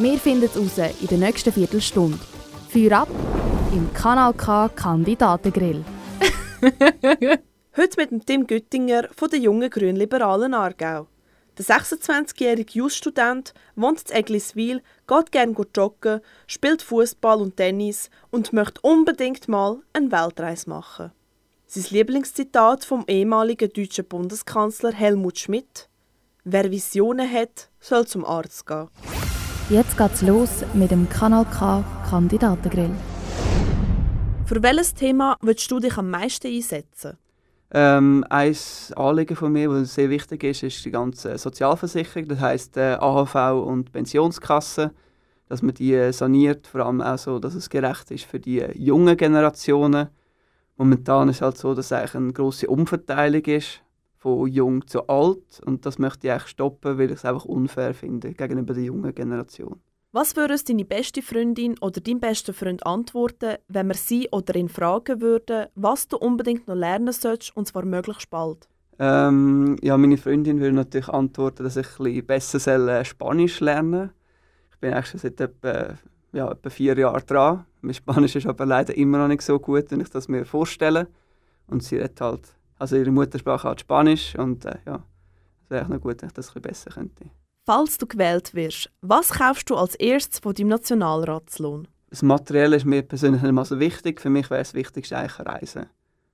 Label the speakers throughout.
Speaker 1: Wir finden es raus in der nächsten Viertelstunde. Feuer ab im Kanal K Kandidatengrill.
Speaker 2: Heute mit Tim Güttinger von der jungen Grünliberalen Aargau. Der 26-jährige Jus-Student wohnt in Egliswil, geht gerne joggen, spielt Fußball und Tennis und möchte unbedingt mal eine Weltreise machen. Sein Lieblingszitat vom ehemaligen deutschen Bundeskanzler Helmut Schmidt: Wer Visionen hat, soll zum Arzt gehen.
Speaker 1: Jetzt geht's los mit dem Kanal K Kandidatengrill.
Speaker 2: Für welches Thema willst du dich am meisten einsetzen?
Speaker 3: Ähm, ein Anliegen von mir, das sehr wichtig ist, ist die ganze Sozialversicherung, das heisst äh, AHV und Pensionskasse, dass man die äh, saniert, vor allem auch so, dass es gerecht ist für die äh, jungen Generationen. Momentan ist es halt so, dass es eigentlich eine grosse Umverteilung ist, von jung zu alt und das möchte ich eigentlich stoppen, weil ich es einfach unfair finde gegenüber der jungen Generation.
Speaker 2: Was würde deine beste Freundin oder dein bester Freund antworten, wenn wir sie oder ihn fragen würden, was du unbedingt noch lernen sollst, und zwar möglichst bald?
Speaker 3: Ähm, ja, meine Freundin würde natürlich antworten, dass ich ein bisschen besser soll, äh, Spanisch lernen Ich bin eigentlich schon seit etwa, ja, etwa vier Jahren dran. Mein Spanisch ist aber leider immer noch nicht so gut, wenn ich das mir vorstelle. Und sie redet halt, also ihre Muttersprache hat Spanisch und äh, ja, es wäre noch gut, wenn ich das ein besser könnte.
Speaker 2: Falls du gewählt wirst, was kaufst du als erstes von deinem Nationalratslohn?
Speaker 3: Das Materielle ist mir persönlich nicht mal so wichtig. Für mich wäre es wichtigste eigentlich Reisen.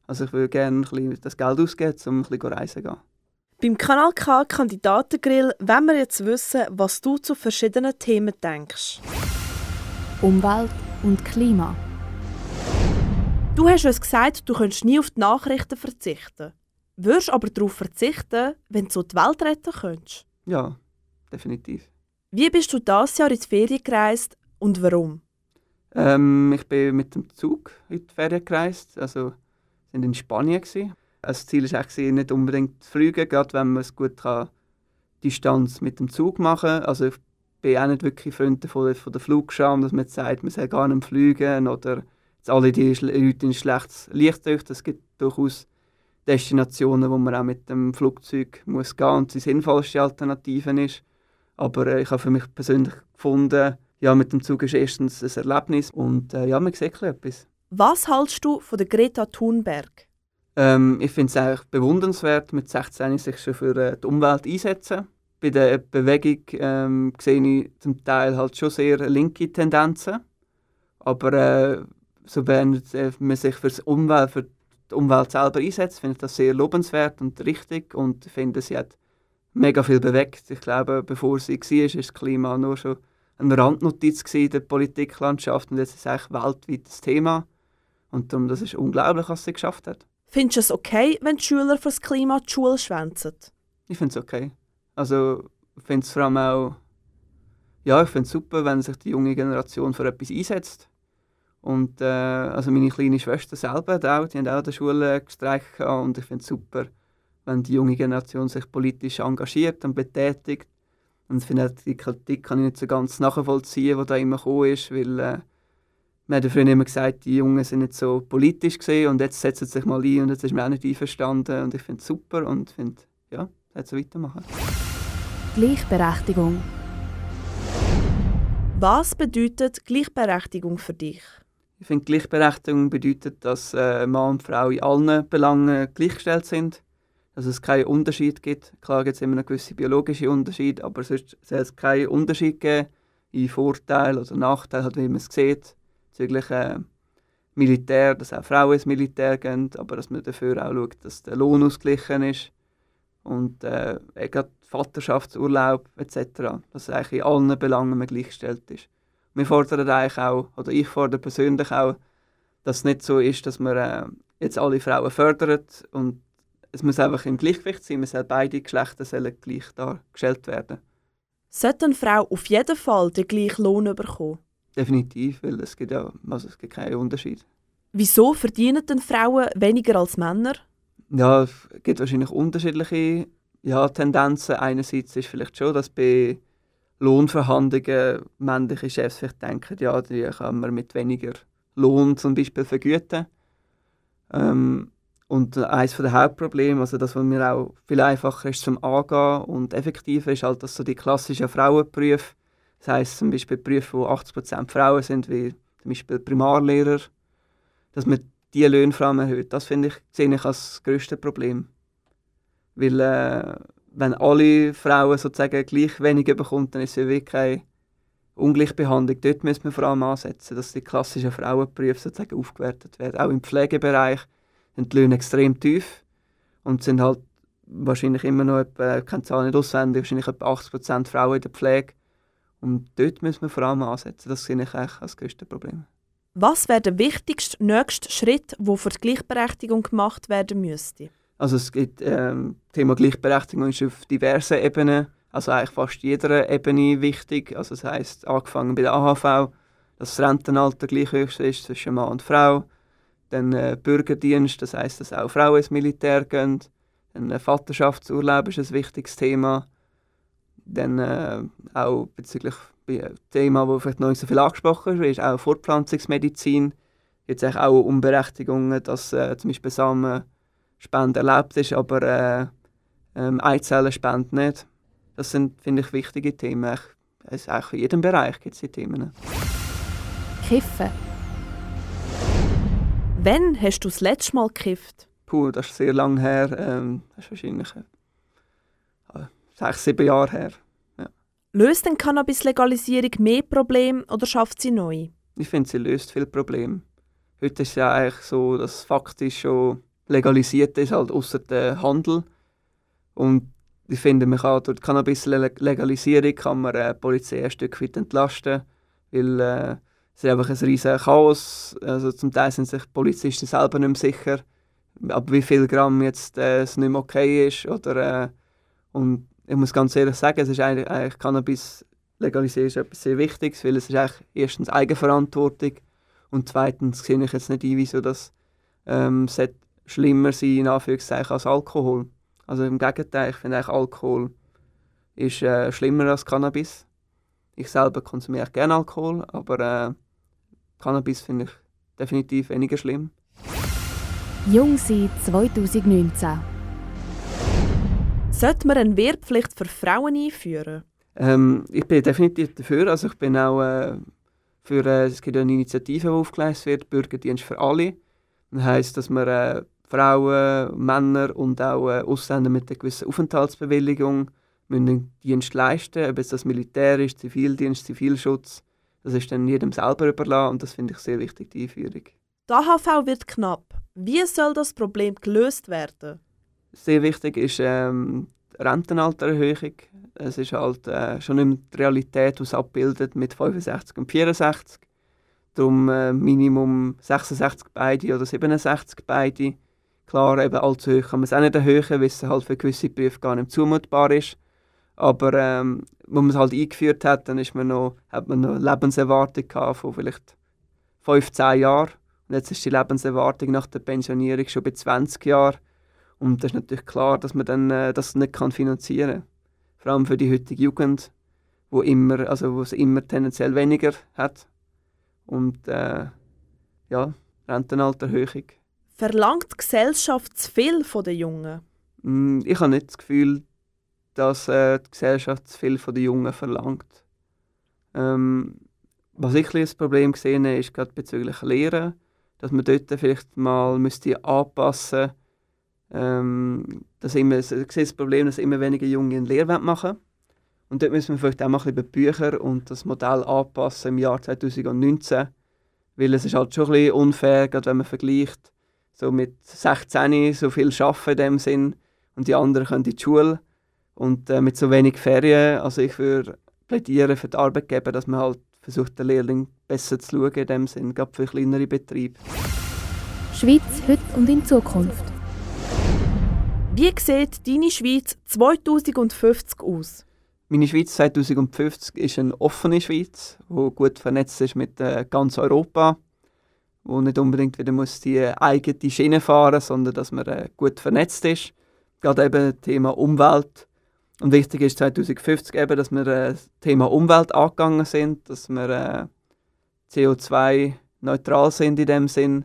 Speaker 3: Also ich würde gerne ein bisschen das Geld ausgeben, um ein bisschen reisen zu gehen.
Speaker 2: Beim Kanal K Kandidatengrill wollen wir jetzt wissen, was du zu verschiedenen Themen denkst.
Speaker 1: Umwelt und Klima.
Speaker 2: Du hast uns gesagt, du könntest nie auf die Nachrichten verzichten. Würdest aber darauf verzichten, wenn du so die Welt retten könntest?
Speaker 3: Ja, definitiv.
Speaker 2: Wie bist du dieses Jahr in die Ferien gereist und warum?
Speaker 3: Ähm, ich bin mit dem Zug in die Ferien gereist. Also sind in Spanien gewesen. Das Ziel war eigentlich nicht unbedingt zu fliegen, gerade wenn man es gut kann, Distanz mit dem Zug machen. Also ich bin auch nicht wirklich Freund von, von der Flugscham, dass man sagt, man soll gar nicht fliegen oder jetzt alle die Leute in schlechtes Licht durch. Es gibt durchaus Destinationen, wo man auch mit dem Flugzeug muss gehen und die sinnvollste Alternative ist. Aber äh, ich habe für mich persönlich gefunden, ja, mit dem Zug ist erstens ein Erlebnis und äh, ja, man sieht etwas.
Speaker 2: Was hältst du von der Greta Thunberg?
Speaker 3: Ähm, ich finde es eigentlich bewundernswert, mit 16 sich schon für äh, die Umwelt einsetzen. Bei der Bewegung ähm, sehe ich zum Teil halt schon sehr linke Tendenzen. Aber äh, so wenn äh, man sich für, Umwelt, für die Umwelt selber einsetzt, finde ich das sehr lobenswert und richtig und finde, sie hat mega viel bewegt. Ich glaube, bevor sie war, war das Klima nur schon eine Randnotiz in der Politiklandschaft und jetzt ist es eigentlich weltweit das Thema. Und darum, das ist unglaublich, was sie geschafft hat.
Speaker 2: Findest du es okay, wenn die Schüler für das Klima die Schule schwänzen?
Speaker 3: Ich finde es okay. Also, ich finde es vor allem auch, ja, ich finde es super, wenn sich die junge Generation für etwas einsetzt. Und äh, also meine kleine Schwester selber, die, auch, die haben auch in der Schule gestreikt und ich finde es super, wenn die junge Generation sich politisch engagiert und betätigt. Und ich finde die Kritik kann ich nicht so ganz nachvollziehen, die da immer gekommen ist, weil äh, man hat ja früher immer gesagt, die Jungen sind nicht so politisch gesehen und jetzt setzen sie sich mal ein und jetzt ist mir auch nicht einverstanden und ich finde es super und finde, ja, das so weitermachen.
Speaker 1: Gleichberechtigung.
Speaker 2: Was bedeutet Gleichberechtigung für dich?
Speaker 3: Ich finde, Gleichberechtigung bedeutet, dass äh, Mann und Frau in allen Belangen gleichgestellt sind dass es keinen Unterschied gibt. Klar gibt es immer noch gewisse biologische Unterschiede, aber sonst soll es keinen Unterschied geben in Vorteil oder Nachteil, halt, wie man es sieht, bezüglich äh, Militär, dass auch Frauen ins Militär gehen, aber dass man dafür auch schaut, dass der Lohn ausgeglichen ist und äh, Vaterschaftsurlaub etc., dass eigentlich in allen Belangen gleichgestellt ist. Wir fordern eigentlich auch, oder ich fordere persönlich auch, dass es nicht so ist, dass man äh, jetzt alle Frauen fördert und es muss einfach im Gleichgewicht sein, man beide Geschlechter sollen gleich dargestellt werden.
Speaker 2: Sollte eine Frau auf jeden Fall den gleichen Lohn bekommen?
Speaker 3: definitiv, weil es gibt ja also es gibt keinen Unterschied.
Speaker 2: Wieso verdienen denn Frauen weniger als Männer?
Speaker 3: Ja, es gibt wahrscheinlich unterschiedliche ja, Tendenzen. Einerseits ist vielleicht schon, dass bei Lohnverhandlungen männliche Chefs vielleicht denken, ja, die kann man mit weniger Lohn zum Beispiel vergüten. Ähm, und eines der Hauptprobleme, also das, was mir auch viel einfacher ist zum Angehen und effektiver ist halt, dass so die klassischen Frauenberufe, das heisst zum Beispiel Berufe, wo 80% Frauen sind, wie zum Beispiel Primarlehrer, dass man diese Löhne vor allem erhöht. Das finde ich, sehe ich als das grösste Problem. Weil äh, wenn alle Frauen sozusagen gleich wenig bekommen, dann ist es wirklich keine Ungleichbehandlung. Dort müssen wir vor allem ansetzen, dass die klassischen Frauenberufe sozusagen aufgewertet werden. Auch im Pflegebereich sind die Löhne extrem tief und sind halt wahrscheinlich immer noch, etwa, ich kenne die nicht auswendig, wahrscheinlich etwa 80% Frauen in der Pflege. Und dort müssen wir vor allem ansetzen. Das sehe ich eigentlich als größte Problem.
Speaker 2: Was wäre der wichtigste nächste Schritt, der für die Gleichberechtigung gemacht werden müsste?
Speaker 3: Also es gibt ähm, Thema Gleichberechtigung ist auf diversen Ebenen, also eigentlich fast jeder Ebene wichtig. Also das heißt angefangen bei der AHV, dass das Rentenalter gleich hoch ist zwischen Mann und Frau, dann äh, Bürgerdienst, das heißt, dass auch Frauen ins Militär gehen, dann äh, Vaterschaftsurlaub ist ein wichtiges Thema, dann äh, auch bezüglich ein Thema, das vielleicht noch nicht so viel angesprochen ist, ist auch Fortpflanzungsmedizin. Jetzt auch Umberechtigungen, dass äh, zum Beispiel Samenspende erlaubt ist, aber äh, ähm, Eizellenspende nicht. Das sind, finde ich, wichtige Themen. Es, auch in jedem Bereich gibt es diese Themen.
Speaker 1: Kiffen.
Speaker 2: Wann hast du das letzte Mal gekifft?
Speaker 3: Puh, das ist sehr lange her. Ähm, das ist wahrscheinlich äh, sechs, sieben Jahre her.
Speaker 2: Löst denn Cannabis-Legalisierung mehr Probleme oder schafft sie neu?
Speaker 3: Ich finde, sie löst viele Probleme. Heute ist es ja eigentlich so, dass faktisch schon legalisiert ist, halt außer der Handel. Und ich finde, man kann durch die Cannabis-Legalisierung kann man äh, die Polizei ein Stück weit entlasten, weil äh, es ist einfach ein riesiges Chaos. Also zum Teil sind sich Polizisten selber nicht mehr sicher, ab wie viel Gramm jetzt äh, es nicht mehr okay ist. Oder, äh, und ich muss ganz ehrlich sagen, es ist eigentlich, eigentlich Cannabis legalisieren ist etwas sehr Wichtiges, weil es ist eigentlich erstens Eigenverantwortung und zweitens sehe ich jetzt nicht ein, wieso das ähm, schlimmer sein in Anführungszeichen als Alkohol. Also im Gegenteil, ich finde eigentlich Alkohol ist äh, schlimmer als Cannabis. Ich selber konsumiere gerne Alkohol, aber äh, Cannabis finde ich definitiv weniger schlimm.
Speaker 1: Jung sein 2019.
Speaker 2: Sollte man eine Wehrpflicht für Frauen einführen?
Speaker 3: Ähm, ich bin definitiv dafür. Also ich bin auch äh, für, äh, es gibt eine Initiative, die aufgeleistet wird, Bürgerdienst für alle. Das heisst, dass man äh, Frauen, Männer und auch äh, Ausländer mit einer gewissen Aufenthaltsbewilligung müssen einen Dienst leisten, ob es das Militär ist, Zivildienst, Zivilschutz. Das ist dann jedem selber überlassen und das finde ich sehr wichtig, die Einführung.
Speaker 2: Die AHV wird knapp. Wie soll das Problem gelöst werden?
Speaker 3: Sehr wichtig ist ähm, die Rentenaltererhöhung. Es ist halt äh, schon in der Realität, die es abbildet mit 65 und 64. Darum äh, Minimum 66 beide oder 67 beide. Klar, eben allzu hoch kann man es auch nicht erhöhen, weil es halt für gewisse Berufe gar nicht zumutbar ist. Aber ähm, wo man es halt eingeführt hat, dann ist man noch, hat man noch eine Lebenserwartung von vielleicht 15 Jahren. Und jetzt ist die Lebenserwartung nach der Pensionierung schon bei 20 Jahren. Und das ist natürlich klar, dass man dann äh, das nicht kann finanzieren kann. Vor allem für die heutige Jugend, wo immer, also wo es immer tendenziell weniger hat. Und äh, ja, Rentenaltererhöhung.
Speaker 2: Verlangt die Gesellschaft zu viel von den Jungen?
Speaker 3: Mm, ich habe nicht das Gefühl, dass äh, die Gesellschaft zu viel von den Jungen verlangt. Ähm, was ich ein Problem gesehen habe, ist gerade bezüglich Lehren, dass man dort vielleicht mal müsste anpassen müsste, ähm, ich sehe das Problem, dass immer weniger Junge eine Lehre machen Und dort müssen wir vielleicht auch mal ein bisschen Bücher und das Modell anpassen im Jahr 2019. Weil es ist halt schon ein bisschen unfair, gerade wenn man vergleicht, so mit 16 so viel arbeiten in dem Sinn und die anderen können in die Schule und äh, mit so wenig Ferien. Also ich würde plädieren für die Arbeitgeber, dass man halt versucht, den Lehrling besser zu schauen in dem Sinn, gerade für kleinere Betriebe.
Speaker 1: Schweiz heute und in Zukunft.
Speaker 2: Wie sieht deine Schweiz 2050 aus?
Speaker 3: Meine Schweiz 2050 ist eine offene Schweiz, die gut vernetzt ist mit äh, ganz Europa, wo nicht unbedingt wieder muss die eigene Schiene fahren sondern dass man äh, gut vernetzt ist. Gerade eben Thema Umwelt. Und wichtig ist 2050 eben, dass wir äh, das Thema Umwelt angegangen sind, dass wir äh, CO2-neutral sind in dem Sinn,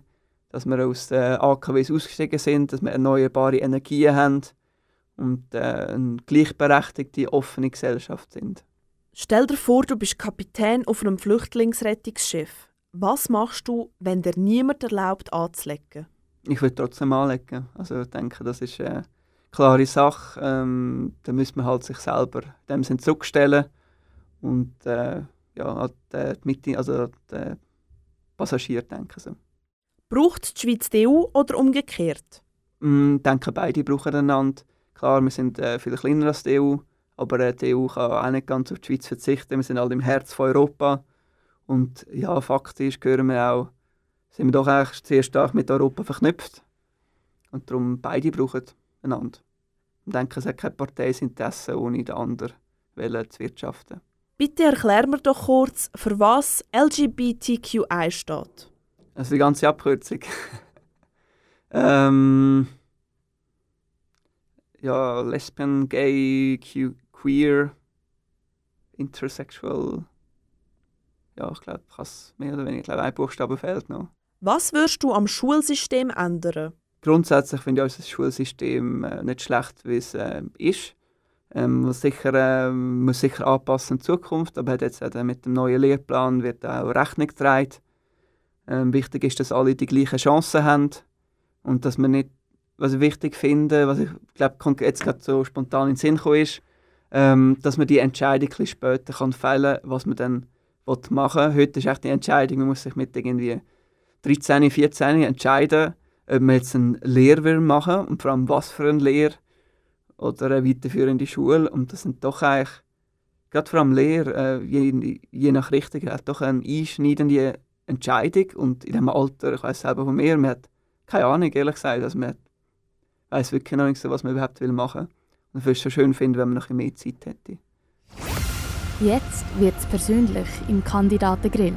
Speaker 3: dass wir aus den AKWs ausgestiegen sind, dass wir erneuerbare Energien haben und äh, eine gleichberechtigte, offene Gesellschaft sind.
Speaker 2: Stell dir vor, du bist Kapitän auf einem Flüchtlingsrettungsschiff. Was machst du, wenn dir niemand erlaubt anzulegen?
Speaker 3: Ich würde trotzdem anlegen. Also ich denke, das ist eine klare Sache. Ähm, da muss man halt sich selber in dem Sinn zurückstellen und äh, ja, die, Mitte, also die Passagiere denken so.
Speaker 2: Braucht die Schweiz die EU oder umgekehrt?
Speaker 3: Mm, ich denke, beide brauchen einander. Klar, wir sind äh, viel kleiner als die EU, aber äh, die EU kann auch nicht ganz auf die Schweiz verzichten. Wir sind alle im Herz von Europa. Und ja, faktisch gehören wir auch, sind wir doch eigentlich sehr stark mit Europa verknüpft. Und darum beide brauchen einander. Ich denke, es hat keine Parteiinteresse, ohne den anderen zu wirtschaften.
Speaker 2: Bitte erklär mir doch kurz, für was LGBTQI steht.
Speaker 3: Also die ganze Abkürzung. ähm, ja, Lesbian, Gay, Queer, Intersexual. Ja, ich glaube, es mehr oder weniger. Ich glaube, ein Buchstabe fehlt noch.
Speaker 2: Was würdest du am Schulsystem ändern?
Speaker 3: Grundsätzlich finde ich unser Schulsystem äh, nicht schlecht, wie es äh, ist. Ähm, muss, sicher, äh, muss sicher anpassen in Zukunft, aber hat jetzt äh, mit dem neuen Lehrplan wird auch Rechnung getragen. Ähm, wichtig ist, dass alle die gleichen Chancen haben und dass man nicht was ich wichtig finde, was ich glaube jetzt gerade so spontan in den Sinn gekommen ist, ähm, dass man die Entscheidung später kann fällen kann, was man dann machen will. Heute ist echt die Entscheidung, man muss sich mit irgendwie 13, 14 entscheiden, ob man jetzt eine Lehre machen will und vor allem was für eine Lehre oder eine weiterführende Schule. Und das sind doch eigentlich, gerade vor allem Lehre, äh, je, je nach Richtung, hat doch eine einschneidende Entscheidung. Und in diesem Alter, ich weiß selber von mir, man hat keine Ahnung, ehrlich gesagt, also man weiß wirklich noch nicht so, was man überhaupt machen will. Und ich würde es schon schön finden, wenn man noch ein mehr Zeit hätte.
Speaker 1: Jetzt wird es persönlich im Kandidatengrill.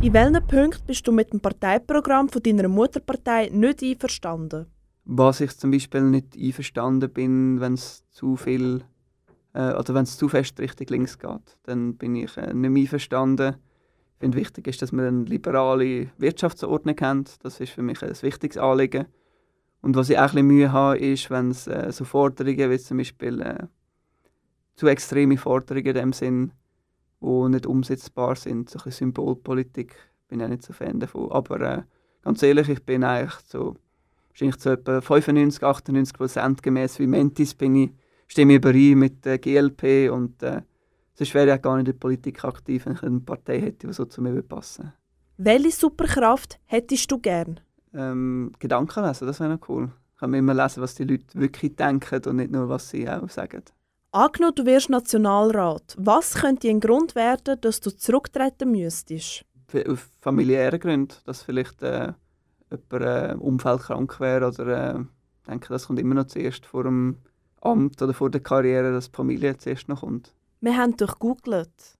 Speaker 2: In welchen Punkten bist du mit dem Parteiprogramm von deiner Mutterpartei nicht einverstanden?
Speaker 3: Was ich zum Beispiel nicht einverstanden bin, wenn es zu viel äh, oder wenn es zu fest Richtung links geht, dann bin ich äh, nicht mehr einverstanden. Ich finde wichtig ist, dass wir eine liberale Wirtschaftsordnung haben. Das ist für mich ein wichtiges Anliegen. Und was ich auch ein Mühe habe, ist, wenn es äh, so Forderungen wie zum Beispiel äh, zu extreme Forderungen in dem Sinn, die nicht umsetzbar sind, so ein Symbolpolitik, bin ich nicht so Fan davon. Aber äh, ganz ehrlich, ich bin eigentlich so, wahrscheinlich zu etwa 95, 98 Prozent gemäß wie Mentis bin ich, stimme ich überein mit der GLP und äh, sonst wäre ich auch gar nicht in der Politik aktiv, wenn ich eine Partei hätte, die so zu mir passen
Speaker 2: Welche Superkraft hättest du gern?
Speaker 3: ähm, Gedanken lesen, das wäre noch cool. Kann man immer lesen, was die Leute wirklich denken und nicht nur, was sie auch sagen.
Speaker 2: Angenommen, du wirst Nationalrat. Was könnte ein Grund werden, dass du zurücktreten müsstest?
Speaker 3: Auf familiären Gründen, dass vielleicht äh, jemand äh, Umfeld krank wäre oder äh, ich denke, das kommt immer noch zuerst vor dem Amt oder vor der Karriere, dass die Familie zuerst noch kommt.
Speaker 2: Wir haben durchgoogelt.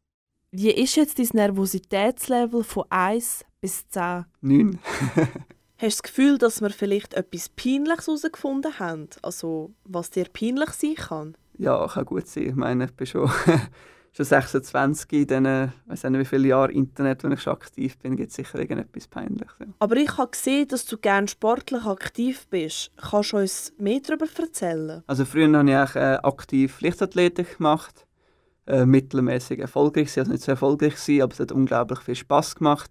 Speaker 2: Wie ist jetzt dein Nervositätslevel von 1 bis 10?
Speaker 3: 9.
Speaker 2: Hast du das Gefühl, dass wir vielleicht etwas Peinliches herausgefunden haben? Also, was dir peinlich sein kann?
Speaker 3: Ja, kann gut sein. Ich meine, ich bin schon, schon 26 in diesen, ich weiß nicht wie viele Jahre Internet, wenn ich schon aktiv bin, gibt es sicher irgendetwas Peinliches. Ja.
Speaker 2: Aber ich habe gesehen, dass du gerne sportlich aktiv bist. Kannst du uns mehr darüber erzählen?
Speaker 3: Also früher habe ich auch, äh, aktiv Leichtathletik gemacht. Äh, mittelmäßig erfolgreich, also nicht so erfolgreich gewesen, aber es hat unglaublich viel Spaß gemacht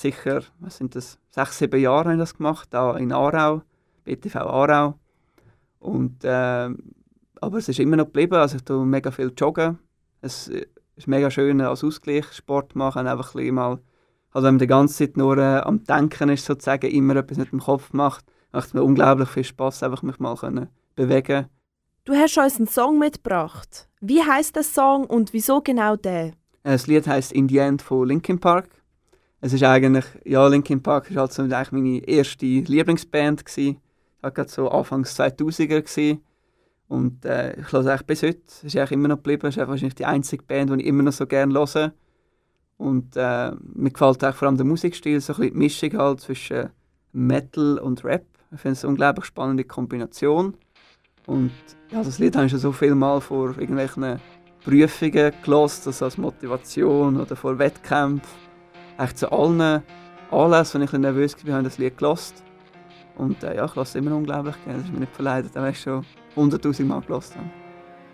Speaker 3: sicher, was sind das, sechs, sieben Jahre habe ich das gemacht, da in Aarau, BTV Aarau. Und, äh, aber es ist immer noch geblieben, also ich tue mega viel joggen. Es ist mega schön als Ausgleich, Sport machen, einfach ein mal, also wenn man die ganze Zeit nur äh, am Denken ist, sozusagen, immer etwas mit dem Kopf macht, macht es mir unglaublich viel Spaß, einfach mich mal können bewegen
Speaker 2: Du hast uns einen Song mitgebracht. Wie heißt der Song und wieso genau der? Äh,
Speaker 3: das Lied heißt In the End von Linkin Park es ist eigentlich, ja, Linkin Park war halt so eigentlich meine erste Lieblingsband. Gewesen. Ich war gerade so Anfangs 2000er. Gewesen. Und äh, ich höre eigentlich bis heute, es ist eigentlich immer noch geblieben, ist wahrscheinlich die einzige Band, die ich immer noch so gerne höre. Und äh, mir gefällt auch vor allem der Musikstil, so ein bisschen die Mischung halt zwischen Metal und Rap. Ich finde es eine unglaublich spannende Kombination. Und ja, das Lied habe ich schon so viel Mal vor irgendwelchen Prüfungen gelost, also als Motivation oder vor Wettkämpfen. Echt zu allen Anlässen, wenn ich ein nervös war, habe ich das Lied gelost. Und äh, ja, ich lasse immer unglaublich gerne. Das ist mir nicht verleidet, auch wenn ich schon hunderttausend Mal gelost habe.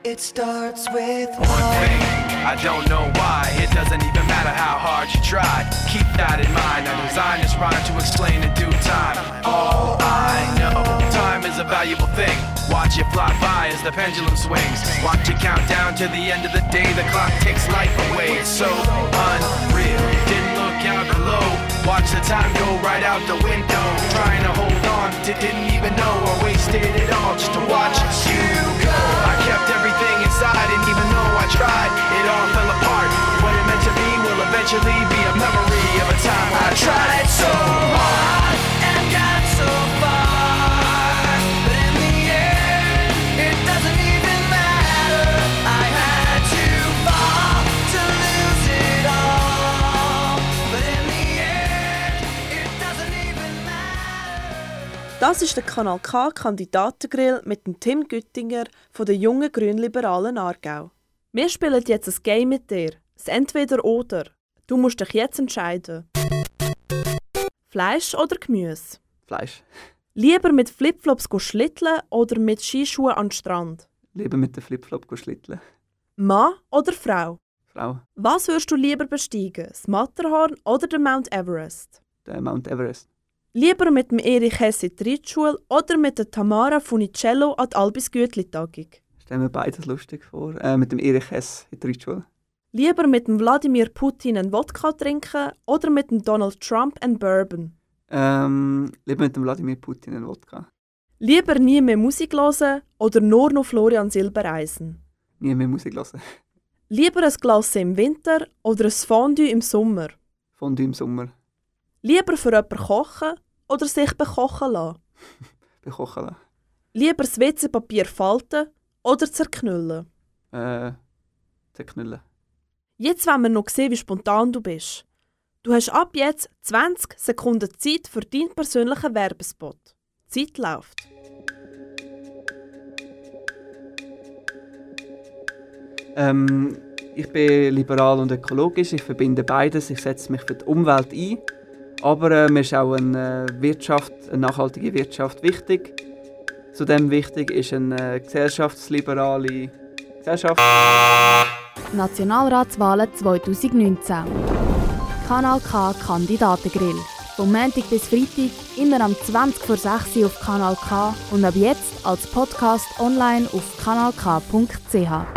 Speaker 4: It starts with one thing. I don't know why. It doesn't even matter how hard you try. Keep that in mind. I designed this rhyme to explain in due time. All I know, time is a valuable thing. Watch it fly by as the pendulum swings. Watch it count down to the end of the day. The clock takes life away. It's so unreal. Didn't look out below. Watch the time go right out the window. Trying to hold on, didn't even know I wasted it all just to watch you
Speaker 2: Das ist der Kanal K Kandidatengrill mit dem Tim Güttinger von der jungen Grünliberalen Aargau. Wir spielen jetzt ein Game mit dir. Das Entweder-Oder. Du musst dich jetzt entscheiden. Fleisch oder Gemüse?
Speaker 3: Fleisch.
Speaker 2: Lieber mit Flipflops go schlitteln oder mit Skischuhen an den Strand?
Speaker 3: Lieber mit dem Flipflop schlitteln.
Speaker 2: Mann oder Frau?
Speaker 3: Frau,
Speaker 2: Was würdest du lieber besteigen? Das Matterhorn oder den Mount Everest?
Speaker 3: der Mount Everest.
Speaker 2: Lieber mit dem Erich Hess in die Reitschule oder mit der Tamara Funicello an die Albis Gütli-Tagung?
Speaker 3: Stellen wir beides lustig vor. Äh, mit dem Erich Hess in der Reitschule.
Speaker 2: Lieber mit dem Wladimir Putin einen Wodka trinken oder mit dem Donald Trump einen Bourbon?
Speaker 3: Ähm, lieber mit dem Wladimir Putin einen Wodka.
Speaker 2: Lieber nie mehr Musik hören oder nur noch Florian Silbereisen?
Speaker 3: Nie mehr Musik hören.
Speaker 2: Lieber ein Glas im Winter oder ein Fondue im Sommer?
Speaker 3: Fondue im Sommer.
Speaker 2: Lieber für jemanden kochen oder sich bekochen lassen?
Speaker 3: Bekochen lassen.
Speaker 2: Lieber das WC-Papier falten oder zerknüllen?
Speaker 3: Äh, zerknüllen.
Speaker 2: Jetzt wollen wir noch sehen, wie spontan du bist. Du hast ab jetzt 20 Sekunden Zeit für deinen persönlichen Werbespot. Die Zeit läuft.
Speaker 3: Ähm, ich bin liberal und ökologisch. Ich verbinde beides. Ich setze mich für die Umwelt ein. Aber äh, mir ist auch eine äh, Wirtschaft, eine nachhaltige Wirtschaft wichtig. Zudem wichtig ist eine äh, gesellschaftsliberale Gesellschaft.
Speaker 1: Nationalratswahlen 2019. Kanal K Kandidatengrill. Vom Montag bis Freitag immer am 20 vor 6 Uhr auf Kanal K und ab jetzt als Podcast online auf kanalk.ch.